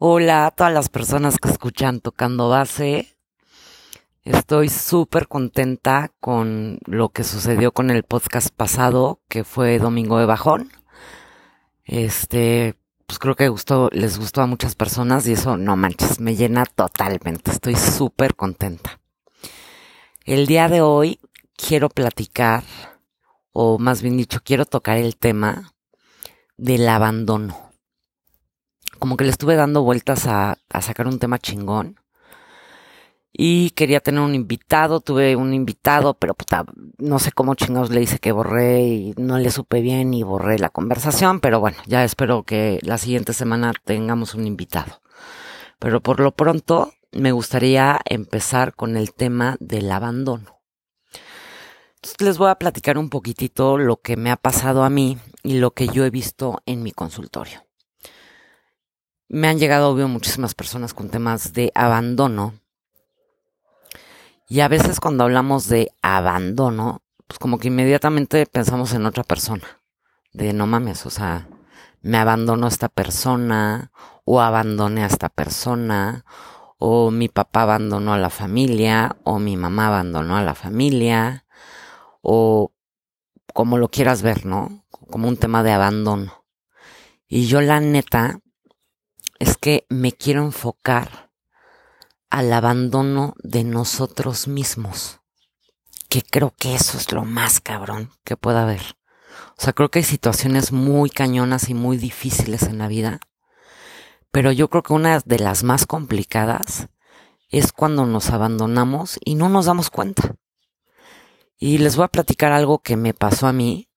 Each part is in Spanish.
Hola a todas las personas que escuchan tocando base. Estoy súper contenta con lo que sucedió con el podcast pasado, que fue Domingo de Bajón. Este, pues creo que gustó, les gustó a muchas personas y eso, no manches, me llena totalmente. Estoy súper contenta. El día de hoy quiero platicar, o más bien dicho, quiero tocar el tema del abandono. Como que le estuve dando vueltas a, sacar un tema chingón y quería tener un invitado, tuve un invitado, pero puta, no sé cómo chingados le hice que borré y no le supe bien y borré la conversación, pero bueno, ya espero que la siguiente semana tengamos un invitado. Pero por lo pronto me gustaría empezar con el tema del abandono. Entonces les voy a platicar un poquitito lo que me ha pasado a mí y lo que yo he visto en mi consultorio. Me han llegado, obvio, muchísimas personas con temas de abandono y a veces cuando hablamos de abandono, pues como que inmediatamente pensamos en otra persona. De no mames, o sea, me abandonó esta persona, o abandoné a esta persona, o mi papá abandonó a la familia, o mi mamá abandonó a la familia, o como lo quieras ver, ¿no? Como un tema de abandono. Y yo la neta es que me quiero enfocar al abandono de nosotros mismos. Que creo que eso es lo más cabrón que pueda haber. O sea, creo que hay situaciones muy cañonas y muy difíciles en la vida. Pero yo creo que una de las más complicadas es cuando nos abandonamos y no nos damos cuenta. Y les voy a platicar algo que me pasó a mí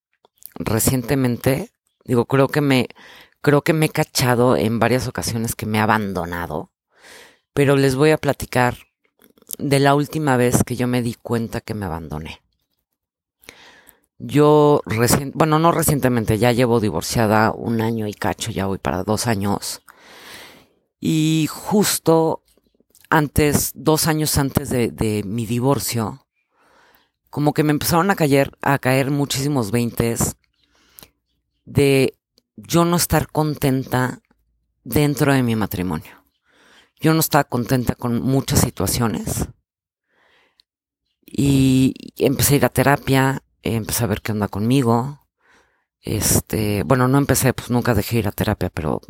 recientemente. Digo, creo que me, creo que me he cachado en varias ocasiones que me he abandonado pero les voy a platicar de la última vez que yo me di cuenta que me abandoné. Yo recién, bueno, no recientemente, ya llevo divorciada un año y cacho, ya voy para dos años. Y justo antes, dos años antes de, de mi divorcio, como que me empezaron a caer, a caer muchísimos veintes de yo no estar contenta dentro de mi matrimonio. Yo no estaba contenta con muchas situaciones. Y empecé a ir a terapia, empecé a ver qué onda conmigo. Este, bueno, no empecé, pues nunca dejé ir a terapia, pero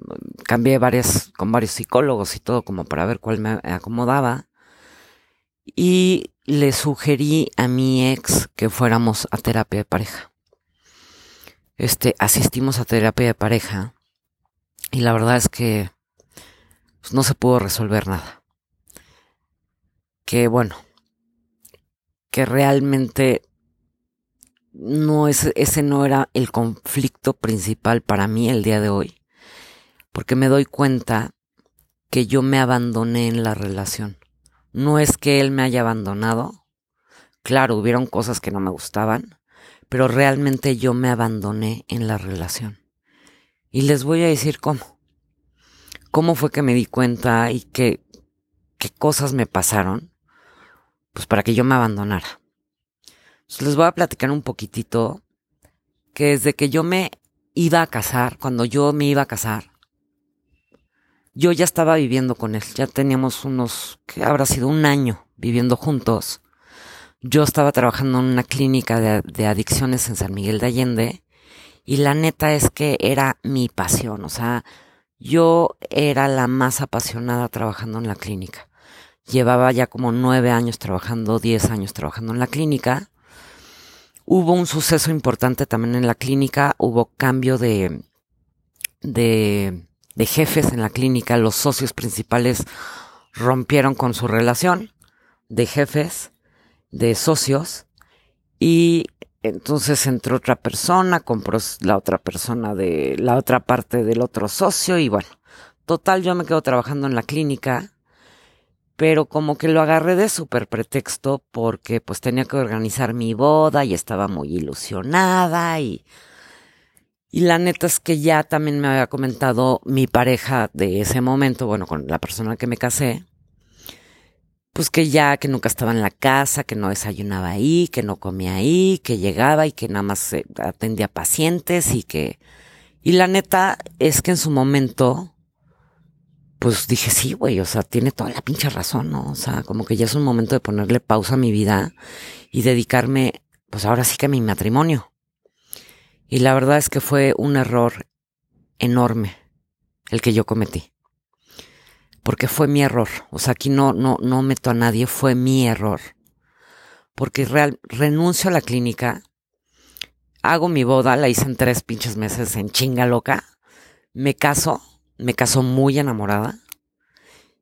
cambié varias, con varios psicólogos y todo como para ver cuál me acomodaba. Y le sugerí a mi ex que fuéramos a terapia de pareja. Este, asistimos a terapia de pareja. Y la verdad es que pues no se pudo resolver nada. Que bueno, que realmente no es, ese no era el conflicto principal para mí el día de hoy, porque me doy cuenta que yo me abandoné en la relación. No es que él me haya abandonado, claro, hubieron cosas que no me gustaban, pero realmente yo me abandoné en la relación. Y les voy a decir cómo cómo fue que me di cuenta y qué, qué cosas me pasaron, pues para que yo me abandonara. les voy a platicar un poquitito que desde que yo me iba a casar, cuando yo me iba a casar, yo ya estaba viviendo con él, ya teníamos unos, que habrá sido un año viviendo juntos. Yo estaba trabajando en una clínica de, adicciones en San Miguel de Allende y la neta es que era mi pasión, o sea, yo era la más apasionada trabajando en la clínica. Llevaba ya como nueve años trabajando, diez años trabajando en la clínica. Hubo un suceso importante también en la clínica, hubo cambio de, de jefes en la clínica, los socios principales rompieron con su relación de jefes, de socios, y entonces entró otra persona, compró la otra persona de la otra parte del otro socio y bueno, total yo me quedo trabajando en la clínica, pero como que lo agarré de súper pretexto porque pues tenía que organizar mi boda y estaba muy ilusionada y y la neta es que ya también me había comentado mi pareja de ese momento, bueno, con la persona que me casé, pues que ya, que nunca estaba en la casa, que no desayunaba ahí, que no comía ahí, que llegaba y que nada más atendía pacientes y que... Y la neta es que en su momento, pues dije, sí, güey, o sea, tiene toda la pinche razón, ¿no? O sea, como que ya es un momento de ponerle pausa a mi vida y dedicarme, pues ahora sí que a mi matrimonio. Y la verdad es que fue un error enorme el que yo cometí. Porque fue mi error. O sea, aquí no, no, no meto a nadie, fue mi error. Porque real, renuncio a la clínica, hago mi boda, la hice en tres pinches meses en chinga loca, me caso, me caso muy enamorada.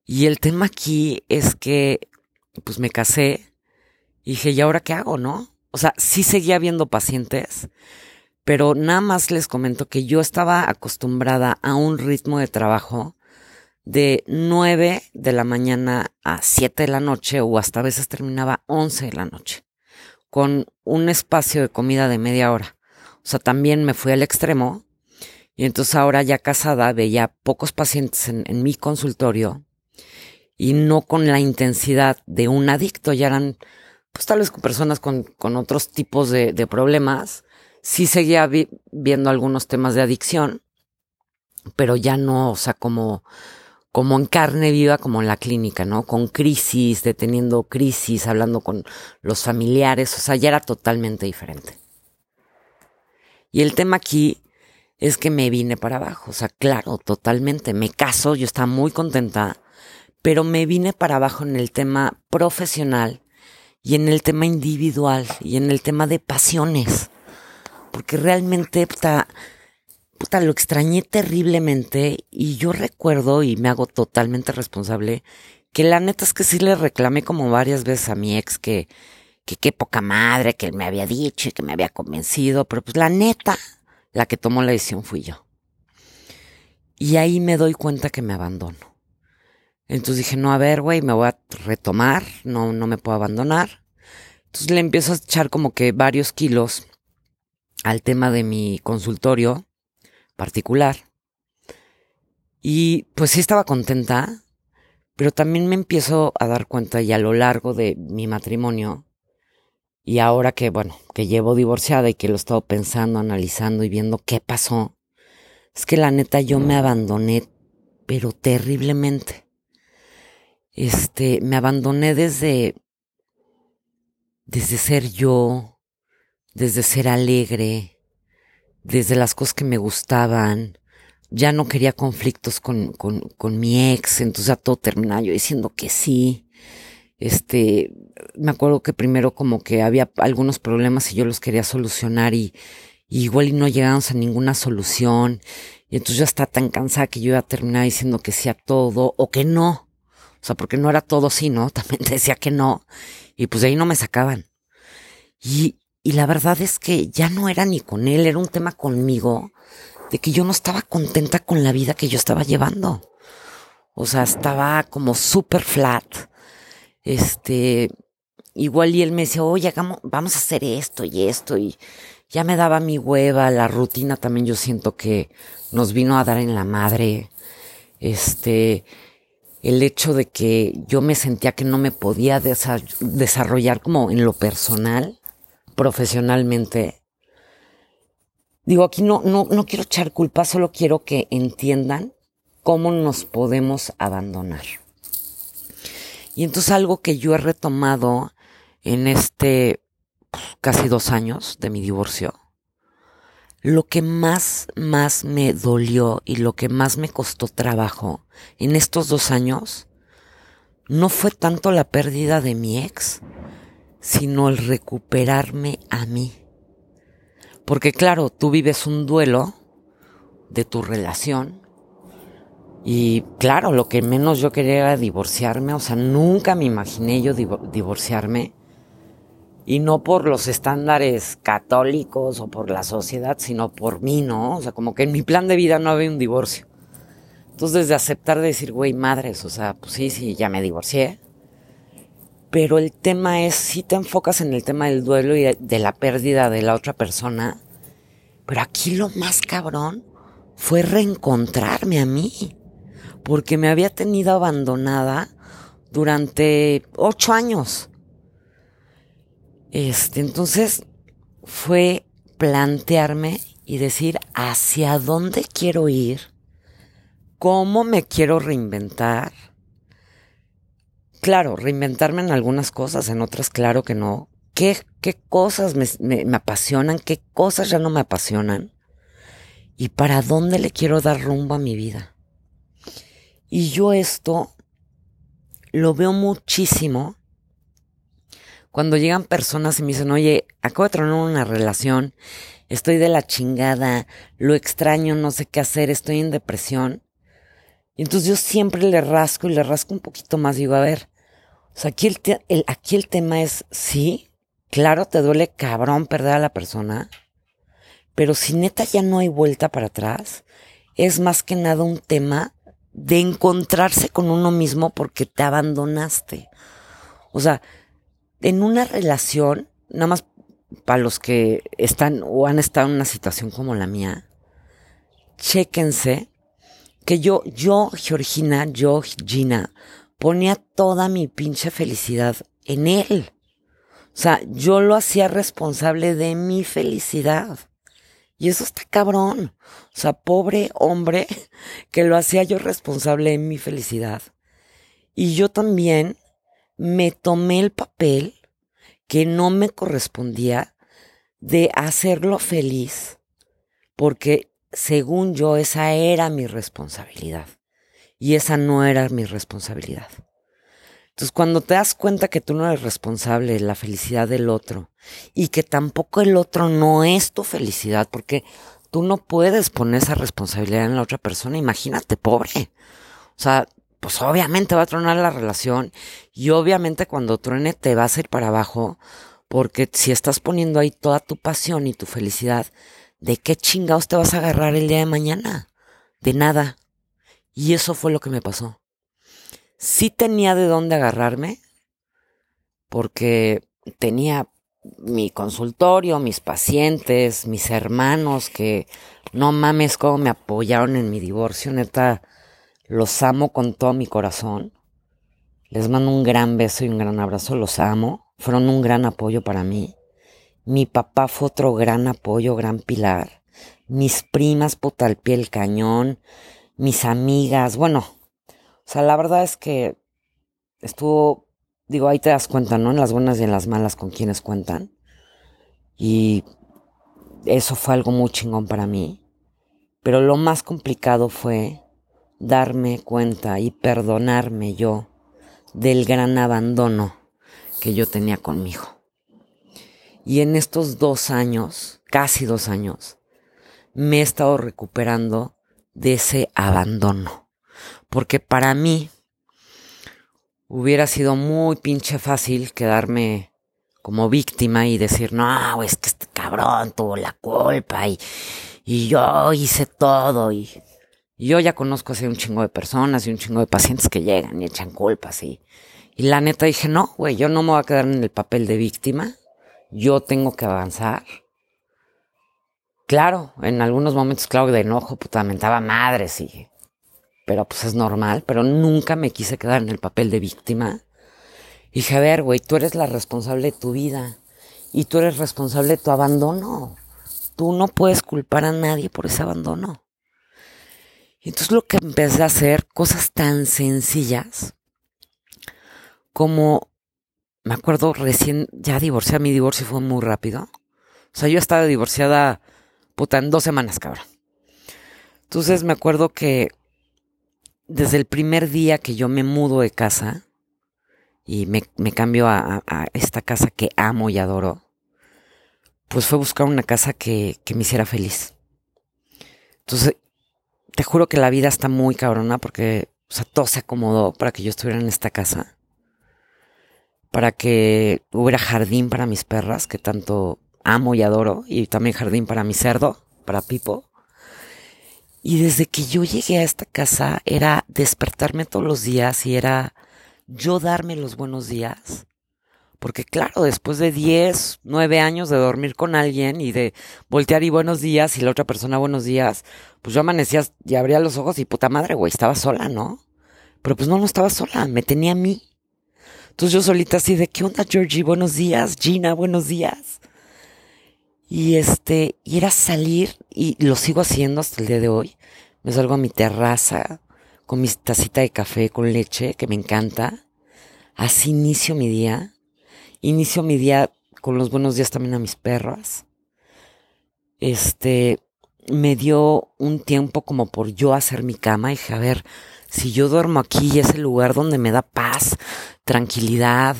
Y el tema aquí es que, pues me casé y dije, ¿y ahora qué hago, no? O sea, sí seguía viendo pacientes, pero nada más les comento que yo estaba acostumbrada a un ritmo de trabajo de 9 de la mañana a 7 de la noche o hasta a veces terminaba 11 de la noche con un espacio de comida de media hora. O sea, también me fui al extremo y entonces ahora ya casada veía pocos pacientes en, mi consultorio y no con la intensidad de un adicto, ya eran pues tal vez con personas con, con otros tipos de, de problemas sí seguía viendo algunos temas de adicción, pero ya no, o sea, como, como en carne viva, como en la clínica, ¿no? Con crisis, deteniendo crisis, hablando con los familiares, o sea, ya era totalmente diferente. Y el tema aquí es que me vine para abajo, o sea, claro, totalmente, me caso, yo estaba muy contenta, pero me vine para abajo en el tema profesional y en el tema individual y en el tema de pasiones porque realmente puta, puta, lo extrañé terriblemente y yo recuerdo y me hago totalmente responsable que la neta es que sí le reclamé como varias veces a mi ex que que qué poca madre que él me había dicho y que me había convencido, pero pues la neta, la que tomó la decisión fui yo. Y ahí me doy cuenta que me abandono. Entonces dije, no, a ver, güey, me voy a retomar, no, no me puedo abandonar. Entonces le empiezo a echar como que varios kilos al tema de mi consultorio particular. Y pues sí estaba contenta, pero también me empiezo a dar cuenta y a lo largo de mi matrimonio, y ahora que, bueno, que llevo divorciada y que lo he estado pensando, analizando y viendo qué pasó, es que la neta yo me abandoné, pero terriblemente. Este, me abandoné desde, desde ser yo, desde ser alegre, desde las cosas que me gustaban. Ya no quería conflictos con, con, con mi ex, entonces a todo terminaba yo diciendo que sí. Este, me acuerdo que primero como que había algunos problemas y yo los quería solucionar y, igual y no llegábamos a ninguna solución. Y entonces yo estaba tan cansada que yo iba a terminar diciendo que sí a todo o que no. O sea, porque no era todo sí, ¿no? También decía que no. Y pues de ahí no me sacaban. Y, y la verdad es que ya no era ni con él, era un tema conmigo, de que yo no estaba contenta con la vida que yo estaba llevando. O sea, estaba como súper flat. Este, igual y él me decía, oye, vamos a hacer esto y esto. Y ya me daba mi hueva, la rutina también yo siento que nos vino a dar en la madre. Este, el hecho de que yo me sentía que no me podía desarrollar como en lo personal profesionalmente. Digo, aquí no, no, no quiero echar culpa, solo quiero que entiendan cómo nos podemos abandonar. Y entonces algo que yo he retomado en este pues, casi dos años de mi divorcio, lo que más, más me dolió y lo que más me costó trabajo en estos dos años, no fue tanto la pérdida de mi ex, sino el recuperarme a mí. Porque claro, tú vives un duelo de tu relación y claro, lo que menos yo quería era divorciarme, o sea, nunca me imaginé yo divorciarme y no por los estándares católicos o por la sociedad, sino por mí, ¿no? O sea, como que en mi plan de vida no había un divorcio. Entonces, desde aceptar de decir, güey, madres, o sea, pues sí, sí, ya me divorcié, pero el tema es, si te enfocas en el tema del duelo y de la pérdida de la otra persona, pero aquí lo más cabrón fue reencontrarme a mí, porque me había tenido abandonada durante ocho años. Este, entonces fue plantearme y decir hacia dónde quiero ir ¿Cómo me quiero reinventar? Claro, reinventarme en algunas cosas, en otras claro que no. ¿Qué, qué cosas me, me apasionan? ¿Qué cosas ya no me apasionan? ¿Y para dónde le quiero dar rumbo a mi vida? Y yo esto lo veo muchísimo cuando llegan personas y me dicen, oye, acabo de tronar una relación, estoy de la chingada, lo extraño, no sé qué hacer, estoy en depresión. Y entonces yo siempre le rasco y le rasco un poquito más. Digo, a ver, o sea, aquí el, aquí el tema es, sí, claro, te duele cabrón perder a la persona, pero si neta ya no hay vuelta para atrás, es más que nada un tema de encontrarse con uno mismo porque te abandonaste. O sea, en una relación, nada más para los que están o han estado en una situación como la mía, chéquense que yo, yo, Georgina, yo, Gina, ponía toda mi pinche felicidad en él. O sea, yo lo hacía responsable de mi felicidad. Y eso está cabrón. O sea, pobre hombre que lo hacía yo responsable de mi felicidad. Y yo también me tomé el papel que no me correspondía de hacerlo feliz, porque según yo esa era mi responsabilidad y esa no era mi responsabilidad. Entonces cuando te das cuenta que tú no eres responsable de la felicidad del otro y que tampoco el otro no es tu felicidad, porque tú no puedes poner esa responsabilidad en la otra persona, imagínate, pobre. O sea, pues obviamente va a tronar la relación y obviamente cuando truene te vas a ir para abajo porque si estás poniendo ahí toda tu pasión y tu felicidad, ¿de qué chingados te vas a agarrar el día de mañana? De nada. Y eso fue lo que me pasó. Sí tenía de dónde agarrarme porque tenía mi consultorio, mis pacientes, mis hermanos que no mames cómo me apoyaron en mi divorcio, neta los amo con todo mi corazón. Les mando un gran beso y un gran abrazo. Los amo. Fueron un gran apoyo para mí. Mi papá fue otro gran apoyo, gran pilar. Mis primas, puta al pie el cañón. Mis amigas. Bueno, o sea, la verdad es que estuvo, digo, ahí te das cuenta, ¿no? En las buenas y en las malas con quienes cuentan. Y eso fue algo muy chingón para mí. Pero lo más complicado fue darme cuenta y perdonarme yo del gran abandono que yo tenía conmigo. Y en estos dos años, casi dos años, me he estado recuperando de ese abandono. Porque para mí hubiera sido muy pinche fácil quedarme como víctima y decir, no, es que este cabrón tuvo la culpa y, y yo hice todo y yo ya conozco así un chingo de personas y un chingo de pacientes que llegan y echan culpas y, y la neta dije, no, güey, yo no me voy a quedar en el papel de víctima, yo tengo que avanzar. Claro, en algunos momentos, claro, de enojo, puta, mentaba madres y... Pero pues es normal, pero nunca me quise quedar en el papel de víctima. Dije, a ver, güey, tú eres la responsable de tu vida y tú eres responsable de tu abandono. Tú no puedes culpar a nadie por ese abandono. Y entonces lo que empecé a hacer, cosas tan sencillas, como, me acuerdo recién, ya divorcié, mi divorcio fue muy rápido. O sea, yo estaba divorciada, puta, en dos semanas, cabrón. Entonces me acuerdo que desde el primer día que yo me mudo de casa y me, me cambio a, esta casa que amo y adoro, pues fue buscar una casa que, que me hiciera feliz. Entonces te juro que la vida está muy cabrona porque, todo se acomodó para que yo estuviera en esta casa. Para que hubiera jardín para mis perras, que tanto amo y adoro, y también jardín para mi cerdo, para Pipo. Y desde que yo llegué a esta casa era despertarme todos los días y era yo darme los buenos días porque claro, después de 10, 9 años de dormir con alguien y de voltear y buenos días y la otra persona buenos días, pues yo amanecía y abría los ojos y puta madre, güey, estaba sola, ¿no? Pero pues no, no estaba sola, me tenía a mí. Entonces yo solita así de, ¿qué onda, Georgie? Buenos días, Gina, buenos días. Y este, y era salir, y lo sigo haciendo hasta el día de hoy. Me salgo a mi terraza, con mi tacita de café con leche, que me encanta. Así inicio mi día. Inicio mi día con los buenos días también a mis perras. Este, me dio un tiempo como por yo hacer mi cama y dije, a ver, si yo duermo aquí y es el lugar donde me da paz, tranquilidad,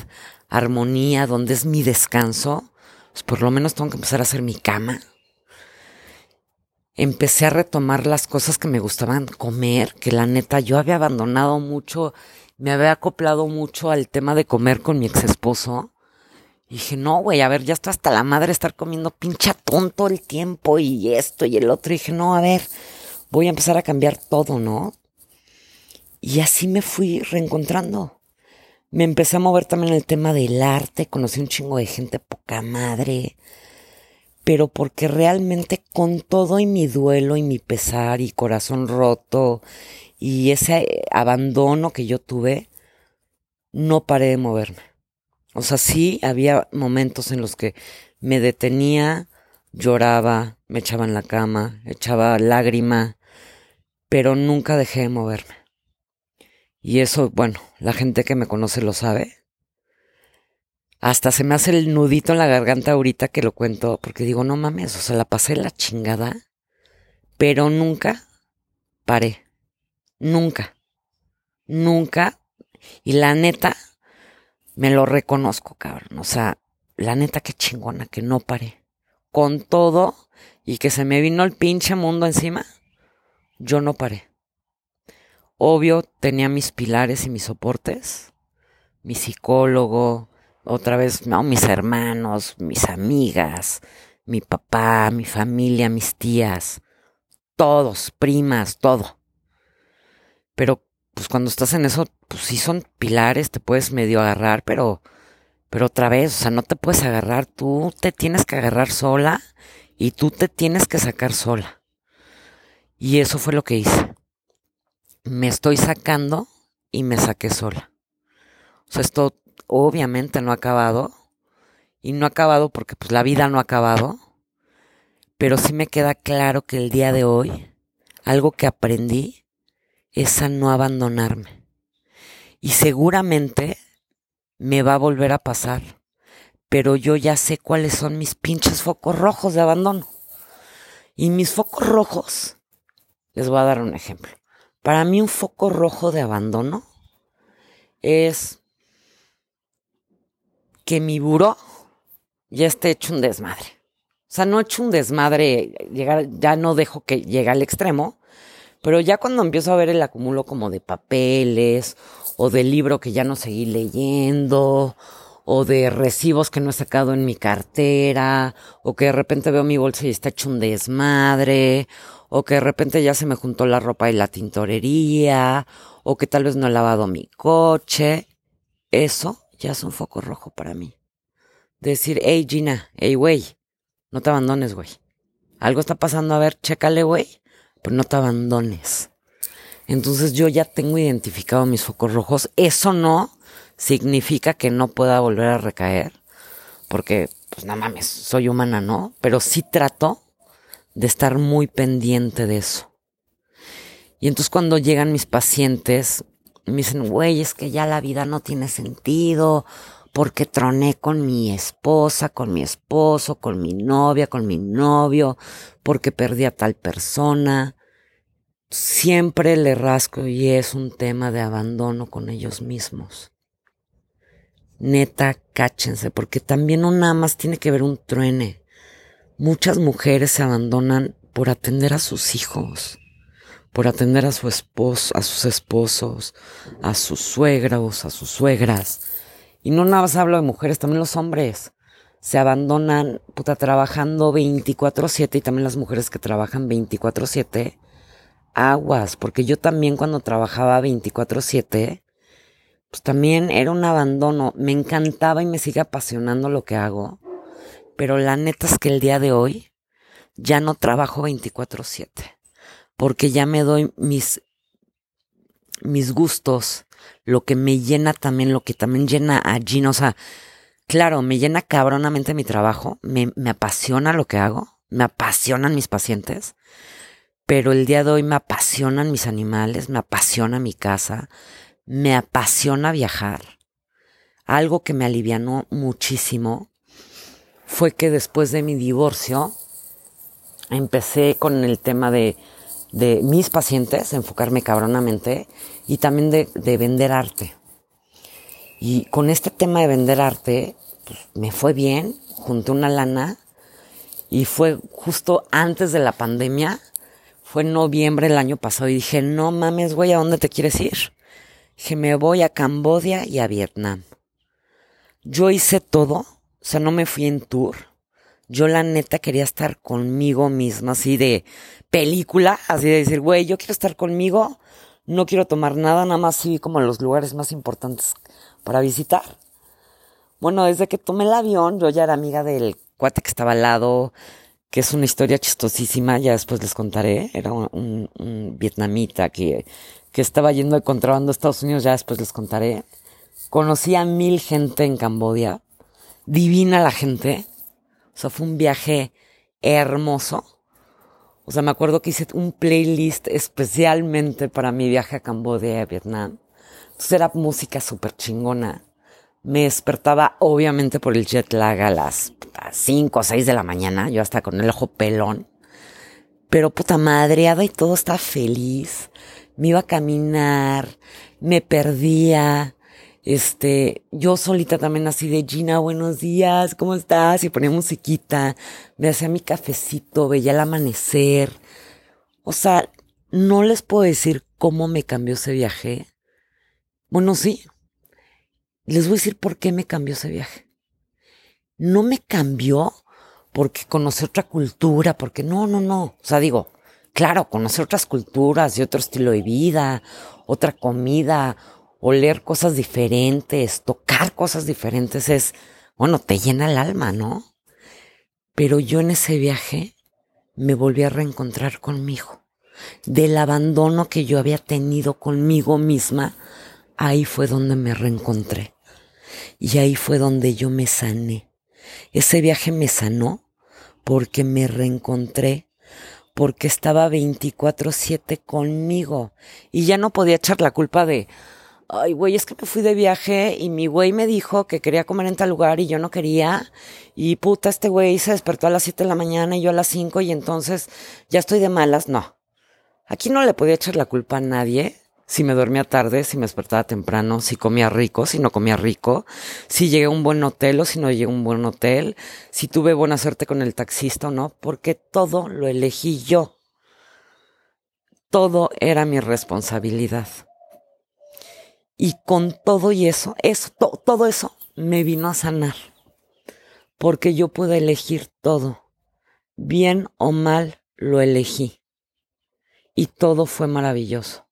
armonía, donde es mi descanso, pues por lo menos tengo que empezar a hacer mi cama. Empecé a retomar las cosas que me gustaban comer, que la neta yo había abandonado mucho, me había acoplado mucho al tema de comer con mi ex esposo. Y dije, no, güey, a ver, ya está hasta la madre estar comiendo pincha tonto el tiempo y esto y el otro. Y dije, no, a ver, voy a empezar a cambiar todo, ¿no? Y así me fui reencontrando. Me empecé a mover también el tema del arte, conocí un chingo de gente poca madre, pero porque realmente con todo y mi duelo y mi pesar y corazón roto y ese abandono que yo tuve, no paré de moverme. O sea, sí había momentos en los que me detenía, lloraba, me echaba en la cama, echaba lágrima, pero nunca dejé de moverme. Y eso, bueno, la gente que me conoce lo sabe. Hasta se me hace el nudito en la garganta ahorita que lo cuento, porque digo, no mames, o sea, la pasé la chingada, pero nunca paré. Nunca. Nunca. Y la neta, me lo reconozco, cabrón. O sea, la neta qué chingona que no paré. Con todo y que se me vino el pinche mundo encima, yo no paré. Obvio, tenía mis pilares y mis soportes, mi psicólogo, otra vez, no, mis hermanos, mis amigas, mi papá, mi familia, mis tías, todos, primas, todo. Pero, pues cuando estás en eso, pues sí son pilares, te puedes medio agarrar, pero, pero otra vez, o sea, no te puedes agarrar, tú te tienes que agarrar sola y tú te tienes que sacar sola. Y eso fue lo que hice me estoy sacando y me saqué sola. O sea, esto obviamente no ha acabado. Y no ha acabado porque pues la vida no ha acabado. Pero sí me queda claro que el día de hoy, algo que aprendí es a no abandonarme. Y seguramente me va a volver a pasar. Pero yo ya sé cuáles son mis pinches focos rojos de abandono. Y mis focos rojos, les voy a dar un ejemplo. Para mí un foco rojo de abandono es que mi buró ya esté hecho un desmadre. O sea, no he hecho un desmadre, llegar, ya no dejo que llegue al extremo, pero ya cuando empiezo a ver el acumulo como de papeles, o de libro que ya no seguí leyendo, o de recibos que no he sacado en mi cartera, o que de repente veo mi bolsa y está hecho un desmadre, o que de repente ya se me juntó la ropa y la tintorería, o que tal vez no he lavado mi coche. Eso ya es un foco rojo para mí. Decir, hey Gina, hey güey, no te abandones, güey. Algo está pasando, a ver, chécale, güey, pero no te abandones. Entonces yo ya tengo identificado mis focos rojos. Eso no significa que no pueda volver a recaer, porque, pues no mames, soy humana, ¿no? Pero sí trato de estar muy pendiente de eso. Y entonces cuando llegan mis pacientes, me dicen, güey, es que ya la vida no tiene sentido, porque troné con mi esposa, con mi esposo, con mi novia, con mi novio, porque perdí a tal persona. Siempre le rasco y es un tema de abandono con ellos mismos. Neta, cáchense, porque también no nada más tiene que ver un truene. Muchas mujeres se abandonan por atender a sus hijos, por atender a su esposo, a sus esposos, a sus suegros, a sus suegras. Y no nada más hablo de mujeres, también los hombres se abandonan, puta, trabajando 24/7 y también las mujeres que trabajan 24/7, aguas, porque yo también cuando trabajaba 24/7, pues también era un abandono, me encantaba y me sigue apasionando lo que hago, pero la neta es que el día de hoy ya no trabajo 24/7, porque ya me doy mis, mis gustos, lo que me llena también, lo que también llena a Gina, o sea, claro, me llena cabronamente mi trabajo, me, me apasiona lo que hago, me apasionan mis pacientes, pero el día de hoy me apasionan mis animales, me apasiona mi casa, me apasiona viajar. Algo que me alivianó muchísimo fue que después de mi divorcio empecé con el tema de, mis pacientes, enfocarme cabronamente y también de, de, vender arte. Y con este tema de vender arte, pues, me fue bien, junté una lana y fue justo antes de la pandemia fue en noviembre del año pasado y dije, no mames, güey, ¿a dónde te quieres ir? Dije, me voy a Cambodia y a Vietnam. Yo hice todo, o sea, no me fui en tour. Yo la neta quería estar conmigo misma, así de película, así de decir, güey, yo quiero estar conmigo, no quiero tomar nada, nada más sí como los lugares más importantes para visitar. Bueno, desde que tomé el avión, yo ya era amiga del cuate que estaba al lado, que es una historia chistosísima, ya después les contaré. Era un, vietnamita que, que estaba yendo de contrabando a Estados Unidos, ya después les contaré. Conocí a mil gente en Cambodia, divina la gente. O sea, fue un viaje hermoso. O sea, me acuerdo que hice un playlist especialmente para mi viaje a Cambodia y a Vietnam. Entonces era música súper chingona. Me despertaba obviamente por el jet lag a las 5 o 6 de la mañana, yo hasta con el ojo pelón. Pero puta madreada y todo estaba feliz. Me iba a caminar, me perdía. Este, yo solita también así de Gina, buenos días, ¿cómo estás? Y ponía musiquita, me hacía mi cafecito, veía el amanecer. O sea, no les puedo decir cómo me cambió ese viaje. Bueno, sí, les voy a decir por qué me cambió ese viaje. No me cambió porque conocí otra cultura, porque no, no, no. O sea, digo, claro, conocer otras culturas y otro estilo de vida, otra comida, oler cosas diferentes, tocar cosas diferentes es, bueno, te llena el alma, ¿no? Pero yo en ese viaje me volví a reencontrar conmigo. Del abandono que yo había tenido conmigo misma, ahí fue donde me reencontré. Y ahí fue donde yo me sané. Ese viaje me sanó porque me reencontré, porque estaba 24/7 conmigo y ya no podía echar la culpa de, ay, güey, es que me fui de viaje y mi güey me dijo que quería comer en tal lugar y yo no quería. Y puta, este güey se despertó a las 7 de la mañana y yo a las 5 y entonces ya estoy de malas. No. Aquí no le podía echar la culpa a nadie si me dormía tarde, si me despertaba temprano, si comía rico, si no comía rico, si llegué a un buen hotel o si no llegué a un buen hotel, si tuve buena suerte con el taxista o no, porque todo lo elegí yo. Todo era mi responsabilidad. Y con todo y eso, eso, todo eso me vino a sanar. Porque yo pude elegir todo. Bien o mal lo elegí. Y todo fue maravilloso.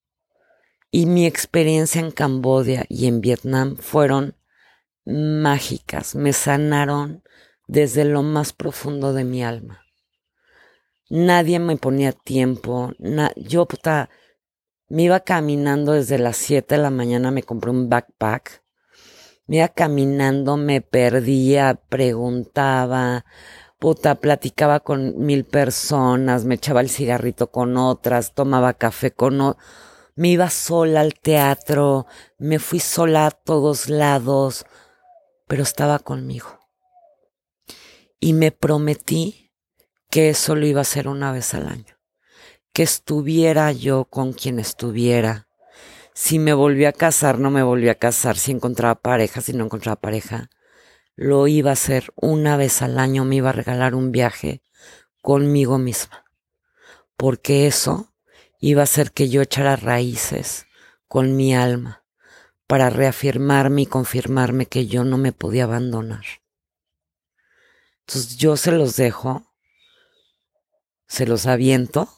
Y mi experiencia en Cambodia y en Vietnam fueron mágicas, me sanaron desde lo más profundo de mi alma. Nadie me ponía tiempo, yo puta, me iba caminando desde las 7 de la mañana, me compré un backpack, me iba caminando, me perdía, preguntaba, puta, platicaba con mil personas, me echaba el cigarrito con otras, tomaba café con otras me iba sola al teatro, me fui sola a todos lados, pero estaba conmigo. Y me prometí que eso lo iba a hacer una vez al año, que estuviera yo con quien estuviera. Si me volví a casar, no me volví a casar, si encontraba pareja, si no encontraba pareja, lo iba a hacer una vez al año, me iba a regalar un viaje conmigo misma, porque eso iba a ser que yo echara raíces con mi alma para reafirmarme y confirmarme que yo no me podía abandonar. Entonces yo se los dejo, se los aviento,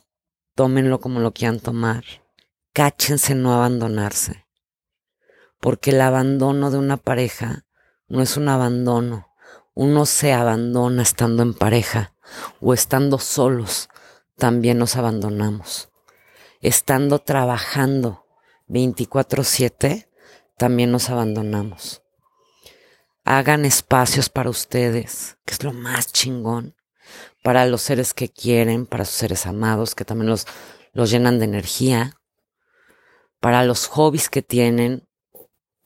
tómenlo como lo quieran tomar, cáchense no abandonarse, porque el abandono de una pareja no es un abandono, uno se abandona estando en pareja o estando solos, también nos abandonamos estando trabajando 24/7, también nos abandonamos. Hagan espacios para ustedes, que es lo más chingón. para los seres que quieren, para sus seres amados, que también los, los llenan de energía, para los hobbies que tienen,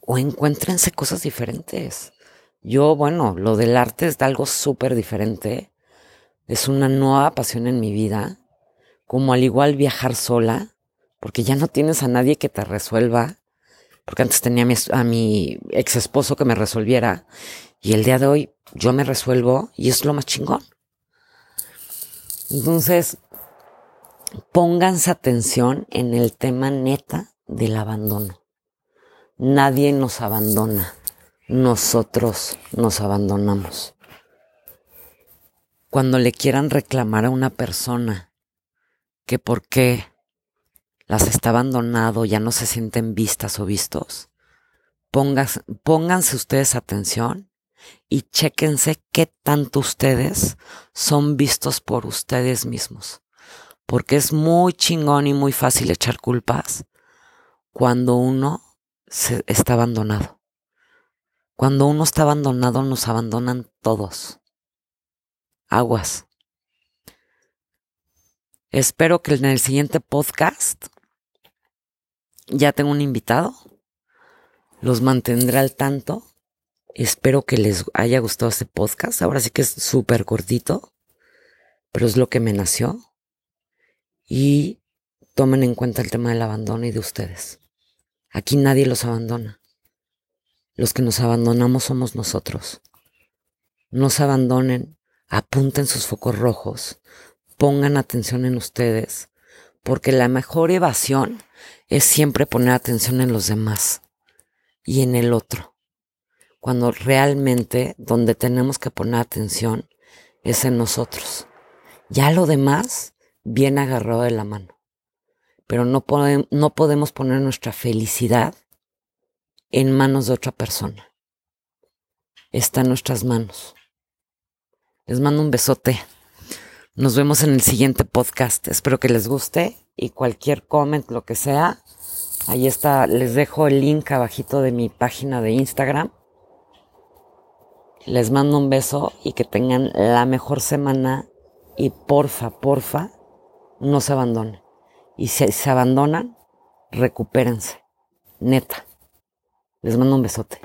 o encuéntrense cosas diferentes. Yo, bueno, lo del arte es algo súper diferente. Es una nueva pasión en mi vida. Como al igual viajar sola, porque ya no tienes a nadie que te resuelva. Porque antes tenía a mi, a mi ex esposo que me resolviera. Y el día de hoy yo me resuelvo y es lo más chingón. Entonces, pónganse atención en el tema neta del abandono. Nadie nos abandona, nosotros nos abandonamos. Cuando le quieran reclamar a una persona que por qué las está abandonado, ya no se sienten vistas o vistos, pónganse, ustedes atención y chéquense qué tanto ustedes son vistos por ustedes mismos. Porque es muy chingón y muy fácil echar culpas cuando uno se está abandonado. Cuando uno está abandonado nos abandonan todos. Aguas. Espero que en el siguiente podcast ya tengo un invitado. Los mantendré al tanto. Espero que les haya gustado este podcast. Ahora sí que es súper cortito, pero es lo que me nació. Y tomen en cuenta el tema del abandono y de ustedes. Aquí nadie los abandona. Los que nos abandonamos somos nosotros. No se abandonen, apunten sus focos rojos, pongan atención en ustedes, porque la mejor evasión es siempre poner atención en los demás y en el otro. Cuando realmente donde tenemos que poner atención es en nosotros. Ya lo demás viene agarrado de la mano pero no, no podemos poner nuestra felicidad en manos de otra persona. Está en nuestras manos. Les mando un besote. Nos vemos en el siguiente podcast. Espero que les guste y cualquier comment, lo que sea, ahí está. Les dejo el link abajito de mi página de Instagram. Les mando un beso y que tengan la mejor semana y porfa, porfa, no se abandonen y si se abandonan, recupérense. Neta. Les mando un besote.